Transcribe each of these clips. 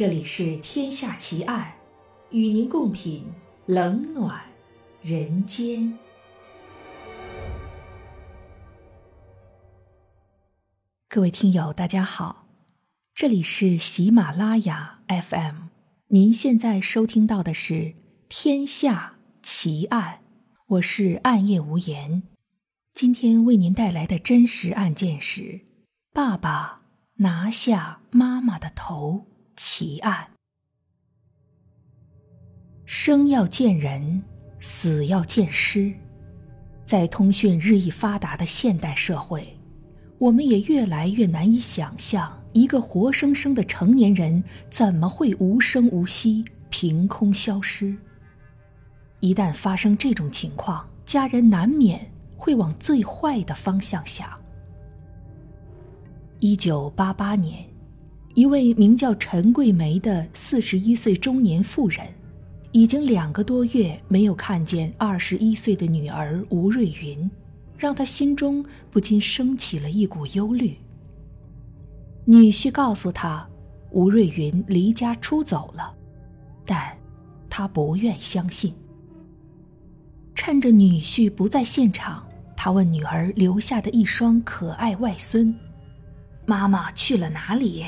这里是《天下奇案》，与您共品冷暖人间。各位听友，大家好，这里是喜马拉雅 FM，您现在收听到的是《天下奇案》，我是暗夜无言。今天为您带来的真实案件是：爸爸拿下妈妈的头。奇案。生要见人，死要见尸。在通讯日益发达的现代社会，我们也越来越难以想象，一个活生生的成年人怎么会无声无息、凭空消失。一旦发生这种情况，家人难免会往最坏的方向想。一九八八年。一位名叫陈桂梅的四十一岁中年妇人，已经两个多月没有看见二十一岁的女儿吴瑞云，让她心中不禁升起了一股忧虑。女婿告诉她，吴瑞云离家出走了，但她不愿相信。趁着女婿不在现场，她问女儿留下的一双可爱外孙：“妈妈去了哪里？”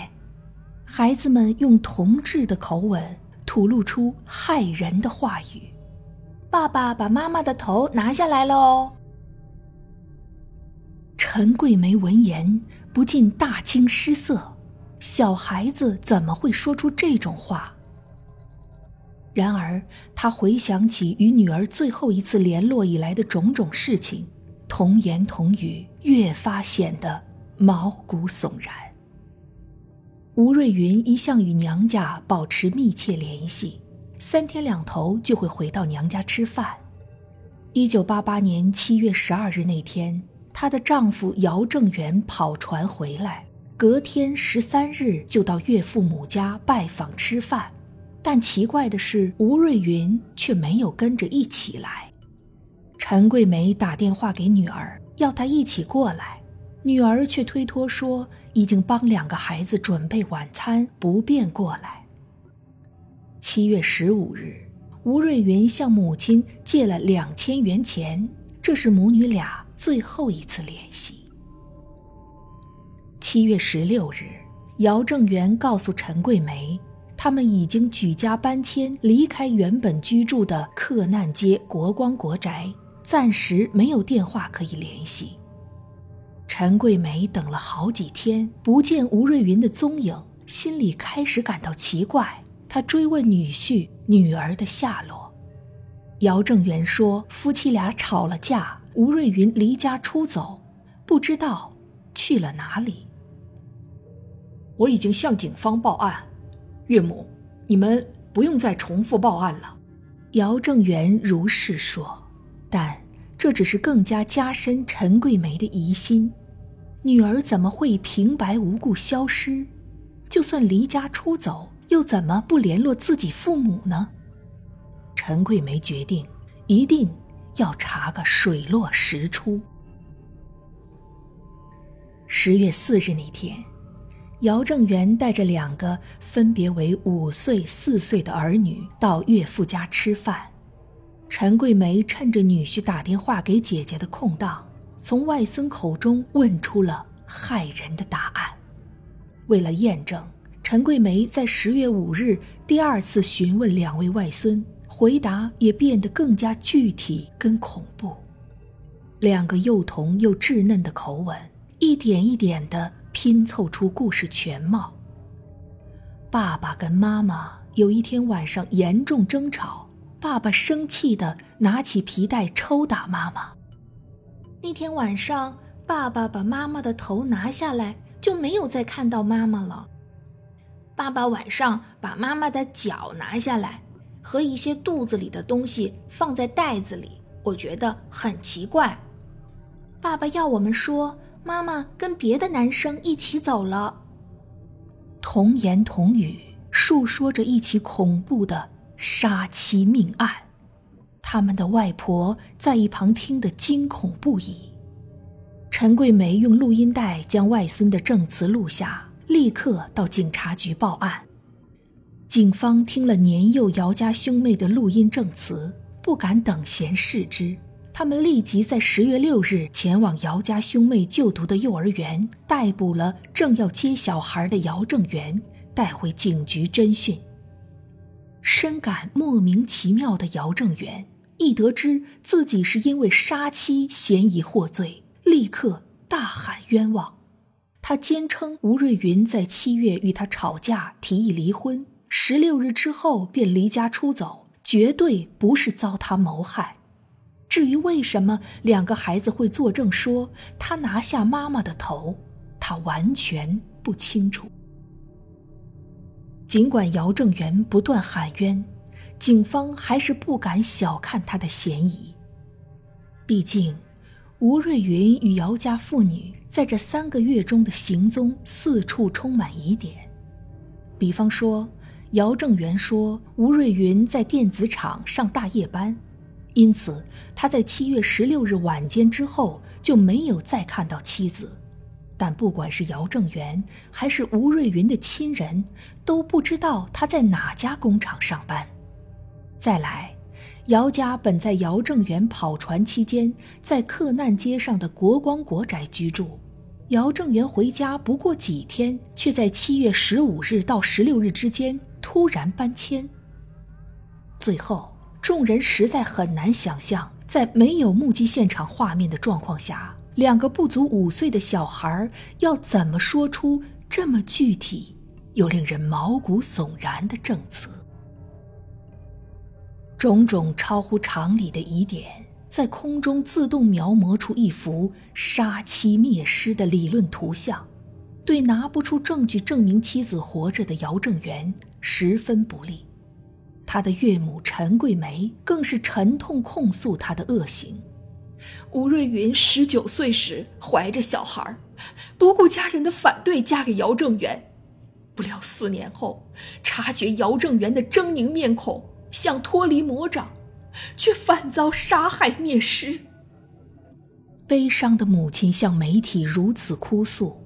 孩子们用同志的口吻吐露出骇人的话语：“爸爸把妈妈的头拿下来了哦。”陈桂梅闻言不禁大惊失色，小孩子怎么会说出这种话？然而，她回想起与女儿最后一次联络以来的种种事情，童言童语越发显得毛骨悚然。吴瑞云一向与娘家保持密切联系，三天两头就会回到娘家吃饭。一九八八年七月十二日那天，她的丈夫姚正元跑船回来，隔天十三日就到岳父母家拜访吃饭。但奇怪的是，吴瑞云却没有跟着一起来。陈桂梅打电话给女儿，要她一起过来。女儿却推脱说，已经帮两个孩子准备晚餐，不便过来。七月十五日，吴瑞云向母亲借了两千元钱，这是母女俩最后一次联系。七月十六日，姚正元告诉陈桂梅，他们已经举家搬迁，离开原本居住的克难街国光国宅，暂时没有电话可以联系。陈桂梅等了好几天，不见吴瑞云的踪影，心里开始感到奇怪。她追问女婿女儿的下落。姚正元说，夫妻俩吵了架，吴瑞云离家出走，不知道去了哪里。我已经向警方报案，岳母，你们不用再重复报案了。姚正元如是说，但这只是更加加深陈桂梅的疑心。女儿怎么会平白无故消失？就算离家出走，又怎么不联络自己父母呢？陈桂梅决定，一定要查个水落石出。十月四日那天，姚正元带着两个分别为五岁、四岁的儿女到岳父家吃饭。陈桂梅趁着女婿打电话给姐姐的空档。从外孙口中问出了骇人的答案。为了验证，陈桂梅在十月五日第二次询问两位外孙，回答也变得更加具体跟恐怖。两个幼童又稚嫩的口吻，一点一点地拼凑出故事全貌。爸爸跟妈妈有一天晚上严重争吵，爸爸生气地拿起皮带抽打妈妈。那天晚上，爸爸把妈妈的头拿下来，就没有再看到妈妈了。爸爸晚上把妈妈的脚拿下来，和一些肚子里的东西放在袋子里，我觉得很奇怪。爸爸要我们说，妈妈跟别的男生一起走了。童言童语，述说着一起恐怖的杀妻命案。他们的外婆在一旁听得惊恐不已。陈桂梅用录音带将外孙的证词录下，立刻到警察局报案。警方听了年幼姚家兄妹的录音证词，不敢等闲视之。他们立即在十月六日前往姚家兄妹就读的幼儿园，逮捕了正要接小孩的姚正元，带回警局侦讯。深感莫名其妙的姚正元，一得知自己是因为杀妻嫌疑获罪，立刻大喊冤枉。他坚称吴瑞云在七月与他吵架，提议离婚，十六日之后便离家出走，绝对不是遭他谋害。至于为什么两个孩子会作证说他拿下妈妈的头，他完全不清楚。尽管姚正元不断喊冤，警方还是不敢小看他的嫌疑。毕竟，吴瑞云与姚家父女在这三个月中的行踪四处充满疑点。比方说，姚正元说吴瑞云在电子厂上大夜班。因此，他在七月十六日晚间之后就没有再看到妻子。但不管是姚正元还是吴瑞云的亲人，都不知道他在哪家工厂上班。再来，姚家本在姚正元跑船期间在克难街上的国光国宅居住，姚正元回家不过几天，却在七月十五日到十六日之间突然搬迁。最后。众人实在很难想象，在没有目击现场画面的状况下，两个不足五岁的小孩要怎么说出这么具体又令人毛骨悚然的证词。种种超乎常理的疑点，在空中自动描摹出一幅杀妻灭尸的理论图像，对拿不出证据证明妻子活着的姚正元十分不利。他的岳母陈桂梅更是沉痛控诉他的恶行。吴瑞云十九岁时怀着小孩，不顾家人的反对嫁给姚正元，不料四年后察觉姚正元的狰狞面孔，想脱离魔掌，却反遭杀害灭尸。悲伤的母亲向媒体如此哭诉，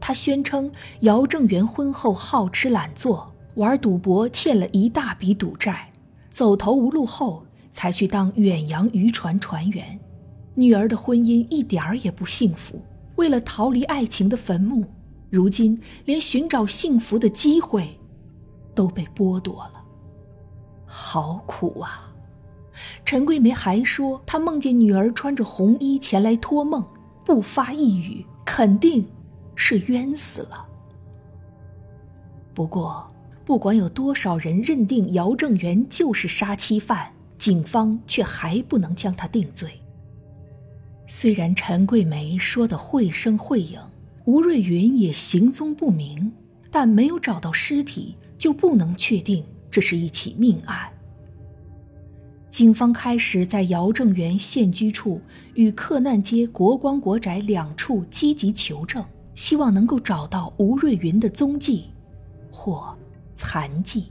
她宣称姚正元婚后好吃懒做。玩赌博欠了一大笔赌债，走投无路后才去当远洋渔船船员。女儿的婚姻一点儿也不幸福，为了逃离爱情的坟墓，如今连寻找幸福的机会都被剥夺了。好苦啊！陈桂梅还说，她梦见女儿穿着红衣前来托梦，不发一语，肯定是冤死了。不过。不管有多少人认定姚正元就是杀妻犯，警方却还不能将他定罪。虽然陈桂梅说的绘声绘影，吴瑞云也行踪不明，但没有找到尸体，就不能确定这是一起命案。警方开始在姚正元现居处与克难街国光国宅两处积极求证，希望能够找到吴瑞云的踪迹，或。残疾。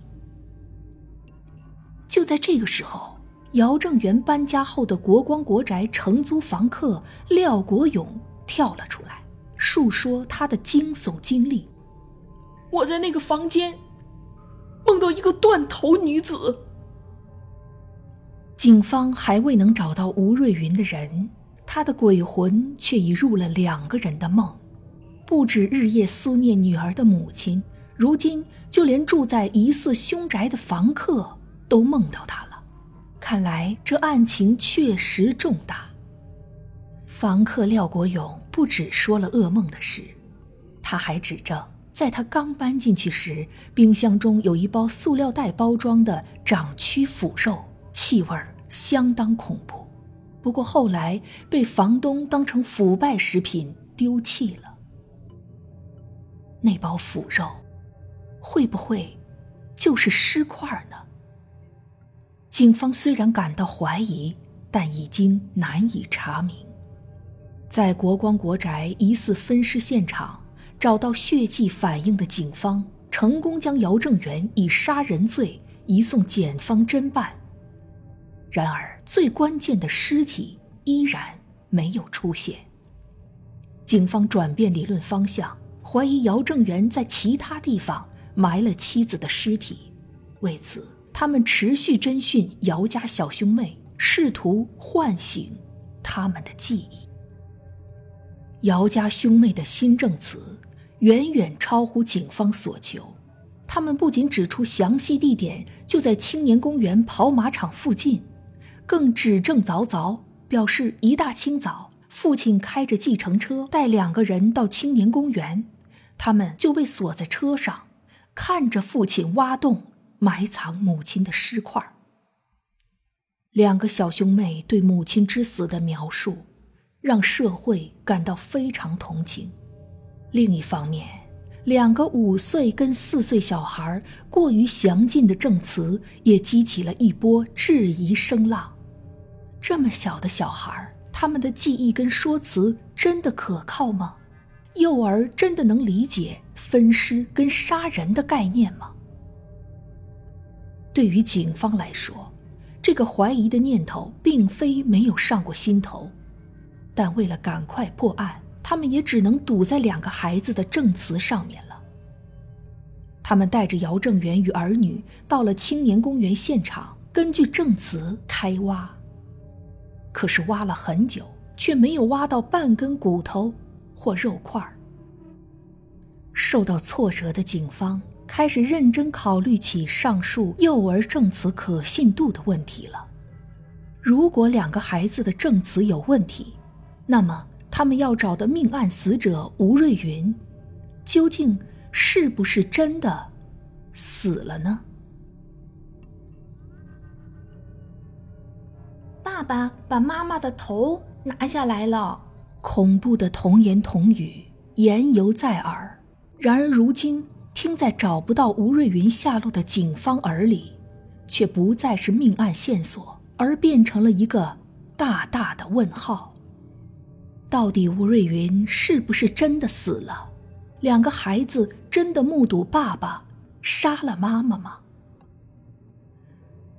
就在这个时候，姚正元搬家后的国光国宅承租房客廖国勇跳了出来，述说他的惊悚经历。我在那个房间梦到一个断头女子。警方还未能找到吴瑞云的人，他的鬼魂却已入了两个人的梦，不止日夜思念女儿的母亲。如今，就连住在疑似凶宅的房客都梦到他了。看来这案情确实重大。房客廖国勇不止说了噩梦的事，他还指证，在他刚搬进去时，冰箱中有一包塑料袋包装的长蛆腐肉，气味相当恐怖。不过后来被房东当成腐败食品丢弃了。那包腐肉。会不会就是尸块呢？警方虽然感到怀疑，但已经难以查明。在国光国宅疑似分尸现场找到血迹反应的警方，成功将姚正元以杀人罪移送检方侦办。然而，最关键的尸体依然没有出现。警方转变理论方向，怀疑姚正元在其他地方。埋了妻子的尸体，为此，他们持续侦讯姚家小兄妹，试图唤醒他们的记忆。姚家兄妹的新证词远远超乎警方所求，他们不仅指出详细地点就在青年公园跑马场附近，更指证凿凿，表示一大清早，父亲开着计程车带两个人到青年公园，他们就被锁在车上，看着父亲挖洞埋藏母亲的尸块。两个小兄妹对母亲之死的描述。让社会感到非常同情。另一方面，两个五岁跟四岁小孩过于详尽的证词也激起了一波质疑声浪。这么小的小孩，他们的记忆跟说辞真的可靠吗？幼儿真的能理解分尸跟杀人的概念吗？对于警方来说，这个怀疑的念头并非没有上过心头。但为了赶快破案，他们也只能赌在两个孩子的证词上面了。他们带着姚正元与儿女到了青年公园现场，根据证词开挖。可是挖了很久，却没有挖到半根骨头或肉块。受到挫折的警方开始认真考虑起上述幼儿证词可信度的问题了。如果两个孩子的证词有问题，那么，他们要找的命案死者吴瑞云，究竟是不是真的死了呢？爸爸把妈妈的头拿下来了，恐怖的童言童语言犹在耳。然而，如今听在找不到吴瑞云下落的警方耳里，却不再是命案线索，而变成了一个大大的问号。到底吴瑞云是不是真的死了？两个孩子真的目睹爸爸杀了妈妈吗？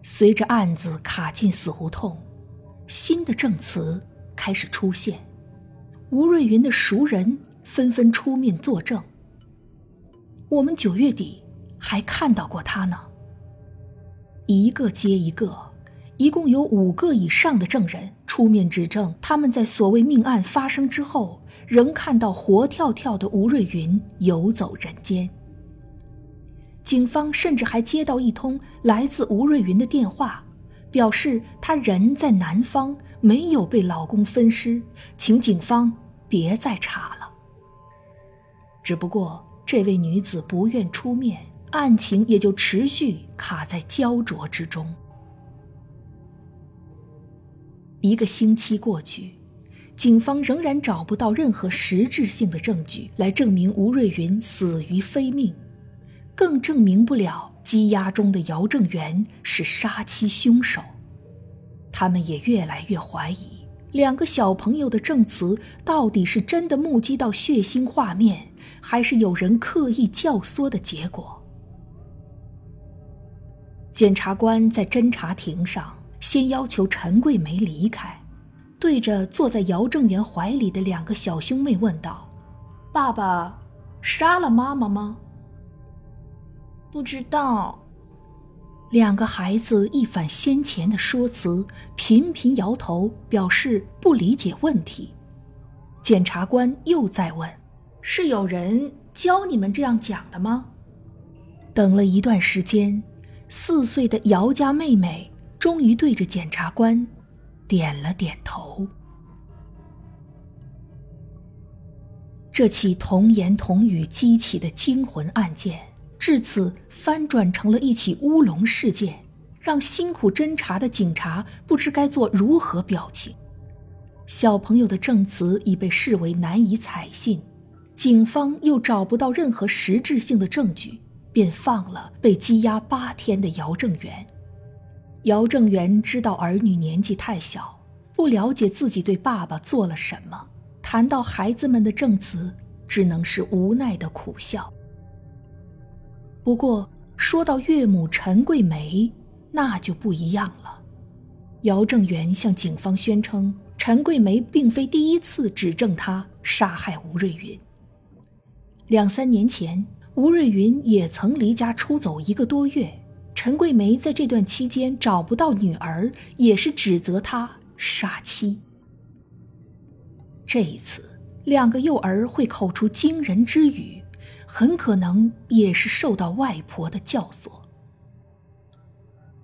随着案子卡进死胡同，新的证词开始出现，吴瑞云的熟人纷纷出面作证。我们九月底还看到过他呢。一个接一个。一共有五个以上的证人出面指证，他们在所谓命案发生之后，仍看到活跳跳的吴瑞云游走人间。警方甚至还接到一通来自吴瑞云的电话，表示他人在南方，没有被老公分尸，请警方别再查了。只不过这位女子不愿出面，案情也就持续卡在焦灼之中。一个星期过去，警方仍然找不到任何实质性的证据来证明吴瑞云死于非命，更证明不了羁押中的姚正元是杀妻凶手。他们也越来越怀疑，两个小朋友的证词到底是真的目击到血腥画面，还是有人刻意教唆的结果。检察官在侦查庭上。先要求陈桂梅离开，对着坐在姚正元怀里的两个小兄妹问道：“爸爸杀了妈妈吗？”“不知道。”两个孩子一反先前的说辞，频频摇头，表示不理解问题。检察官又再问：“是有人教你们这样讲的吗？”等了一段时间，四岁的姚家妹妹。终于对着检察官点了点头。这起童言童语激起的惊魂案件，至此翻转成了一起乌龙事件，让辛苦侦查的警察不知该做如何表情。小朋友的证词已被视为难以采信，警方又找不到任何实质性的证据，便放了被羁押八天的姚正元。姚正元知道儿女年纪太小，不了解自己对爸爸做了什么。谈到孩子们的证词，只能是无奈的苦笑。不过说到岳母陈桂梅，那就不一样了。姚正元向警方宣称，陈桂梅并非第一次指证他杀害吴瑞云。两三年前，吴瑞云也曾离家出走一个多月。陈桂梅在这段期间找不到女儿，也是指责她杀妻。这一次，两个幼儿会口出惊人之语，很可能也是受到外婆的教唆。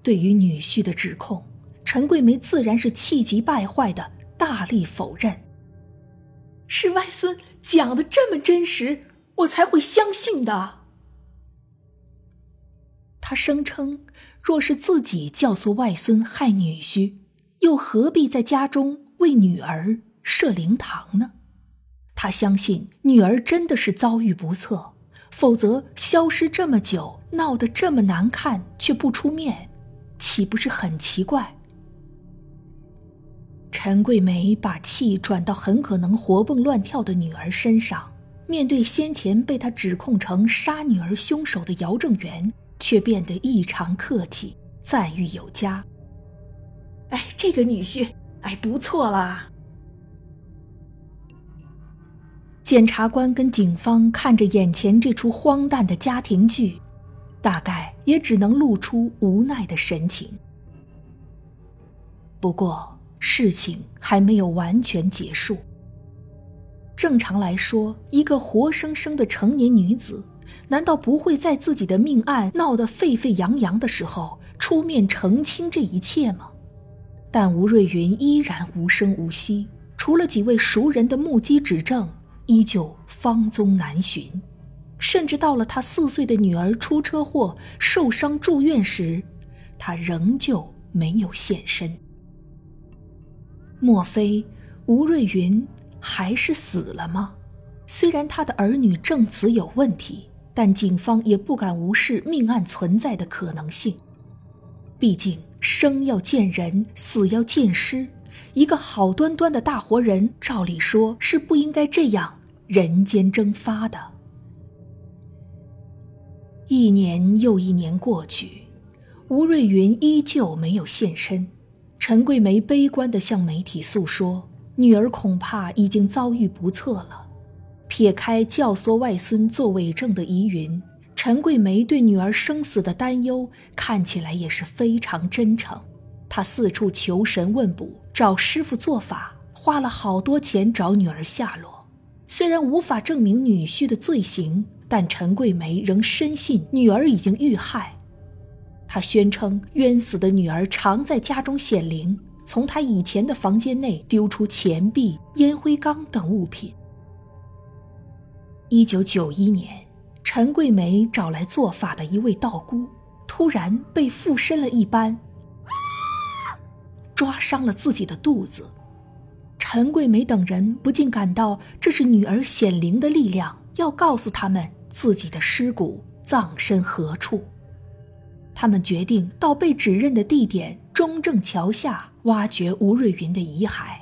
对于女婿的指控，陈桂梅自然是气急败坏的，大力否认。是外孙讲的这么真实，我才会相信的。他声称，若是自己教唆外孙害女婿，又何必在家中为女儿设灵堂呢？他相信女儿真的是遭遇不测，否则消失这么久，闹得这么难看却不出面，岂不是很奇怪？陈桂梅把气转到很可能活蹦乱跳的女儿身上，面对先前被她指控成杀女儿凶手的姚正元。却变得异常客气，赞誉有加。哎，这个女婿，哎，不错啦。检察官跟警方看着眼前这出荒诞的家庭剧，大概也只能露出无奈的神情。不过，事情还没有完全结束。正常来说，一个活生生的成年女子。难道不会在自己的命案闹得沸沸扬扬的时候出面澄清这一切吗？但吴瑞云依然无声无息，除了几位熟人的目击指证，依旧芳踪难寻。甚至到了他四岁的女儿出车祸受伤住院时，他仍旧没有现身。莫非吴瑞云还是死了吗？虽然他的儿女证词有问题。但警方也不敢无视命案存在的可能性，毕竟生要见人，死要见尸。一个好端端的大活人，照理说是不应该这样人间蒸发的。一年又一年过去，吴瑞云依旧没有现身。陈桂梅悲观地向媒体诉说，女儿恐怕已经遭遇不测了。撇开教唆外孙做伪证的疑云，陈桂梅对女儿生死的担忧看起来也是非常真诚。她四处求神问卜，找师傅做法，花了好多钱找女儿下落。虽然无法证明女婿的罪行，但陈桂梅仍深信女儿已经遇害。她宣称冤死的女儿常在家中显灵，从她以前的房间内丢出钱币、烟灰缸等物品。一九九一年，陈桂梅找来做法的一位道姑，突然被附身了一般，抓伤了自己的肚子。陈桂梅等人不禁感到这是女儿显灵的力量，要告诉他们自己的尸骨葬身何处。他们决定到被指认的地点中正桥下挖掘吴瑞云的遗骸。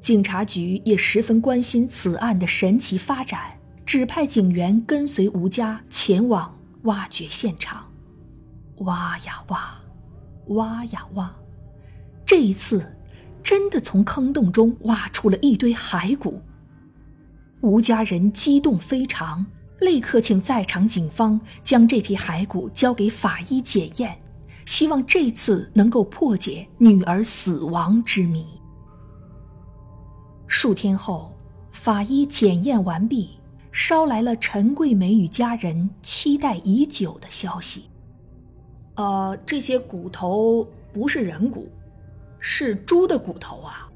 警察局也十分关心此案的神奇发展，指派警员跟随吴家前往挖掘现场。挖呀挖，挖呀挖，这一次真的从坑洞中挖出了一堆骸骨。吴家人激动非常，立刻请在场警方将这批骸骨交给法医检验，希望这次能够破解女儿死亡之谜。数天后，法医检验完毕，捎来了陈桂梅与家人期待已久的消息。呃，这些骨头不是人骨，是猪的骨头啊！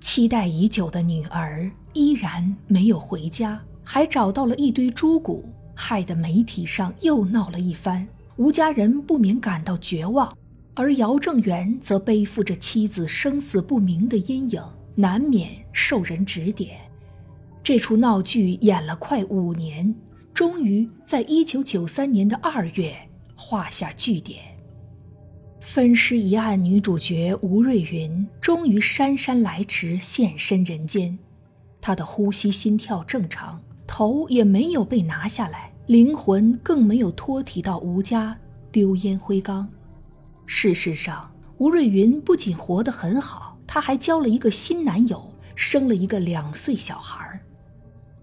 期待已久的女儿依然没有回家，还找到了一堆猪骨，害得媒体上又闹了一番。吴家人不免感到绝望。而姚正元则背负着妻子生死不明的阴影，难免受人指点。这出闹剧演了快五年，终于在一九九三年的二月画下句点。分尸一案女主角吴瑞云终于姗姗来迟现身人间，她的呼吸心跳正常，头也没有被拿下来，灵魂更没有脱体到吴家丢烟灰缸。事实上，吴瑞云不仅活得很好，她还交了一个新男友，生了一个两岁小孩。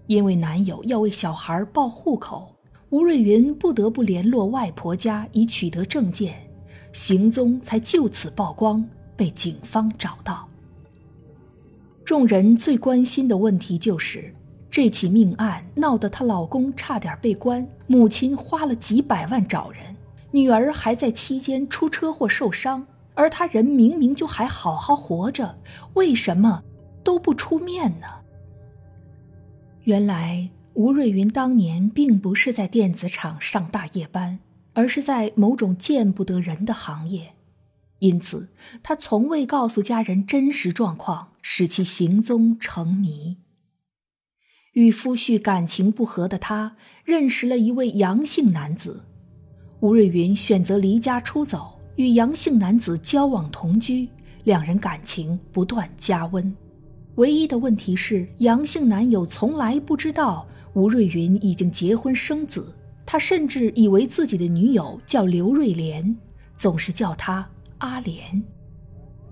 因为男友要为小孩报户口，吴瑞云不得不联络外婆家以取得证件，行踪才就此曝光，被警方找到。众人最关心的问题就是，这起命案闹得她老公差点被关，母亲花了几百万找人，女儿还在期间出车祸受伤，而他人明明就还好好活着，为什么都不出面呢？原来吴瑞云当年并不是在电子厂上大夜班，而是在某种见不得人的行业，因此他从未告诉家人真实状况，使其行踪成谜。与夫婿感情不和的他，认识了一位杨姓男子，吴瑞云选择离家出走，与杨姓男子交往同居，两人感情不断加温。唯一的问题是，杨姓男友从来不知道吴瑞云已经结婚生子，他甚至以为自己的女友叫刘瑞莲，总是叫她阿莲。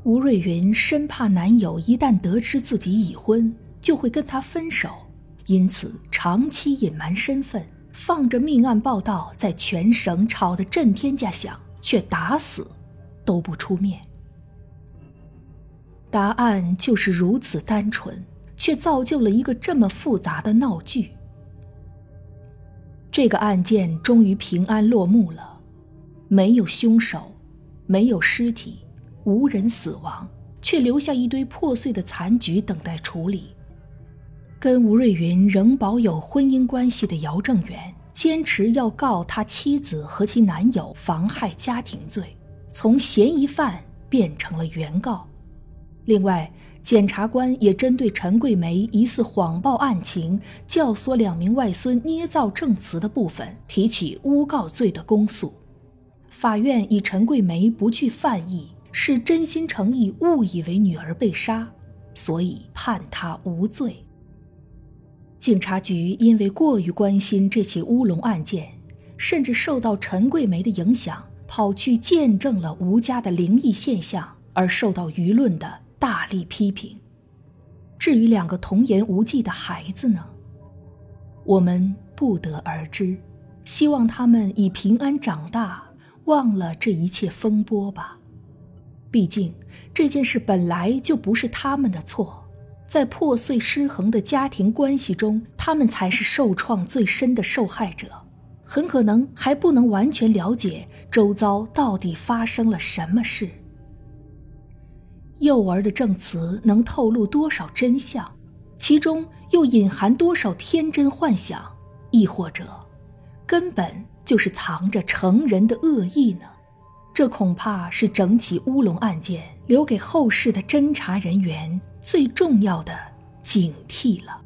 吴瑞云生怕男友一旦得知自己已婚，就会跟他分手，因此长期隐瞒身份，放着命案报道在全省吵得震天价响，却打死都不出面。答案就是如此单纯，却造就了一个这么复杂的闹剧。这个案件终于平安落幕了，没有凶手，没有尸体，无人死亡，却留下一堆破碎的残局等待处理。跟吴瑞云仍保有婚姻关系的姚正元，坚持要告他妻子和其男友妨害家庭罪，从嫌疑犯变成了原告。另外，检察官也针对陈桂梅疑似谎报案情、教唆两名外孙捏造证词的部分提起诬告罪的公诉。法院以陈桂梅不具犯意，是真心诚意误以为女儿被杀，所以判她无罪。警察局因为过于关心这起乌龙案件，甚至受到陈桂梅的影响，跑去见证了吴家的灵异现象，而受到舆论的。大力批评。至于两个童言无忌的孩子呢？我们不得而知。希望他们已平安长大，忘了这一切风波吧。毕竟这件事本来就不是他们的错，在破碎失衡的家庭关系中，他们才是受创最深的受害者，很可能还不能完全了解周遭到底发生了什么事。幼儿的证词能透露多少真相？其中又隐含多少天真幻想？亦或者，根本就是藏着成人的恶意呢？这恐怕是整起乌龙案件留给后世的侦查人员最重要的警惕了。